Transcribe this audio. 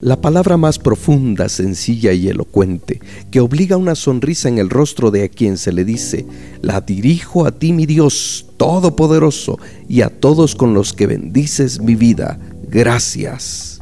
La palabra más profunda, sencilla y elocuente, que obliga una sonrisa en el rostro de a quien se le dice, la dirijo a ti mi Dios Todopoderoso y a todos con los que bendices mi vida. Gracias.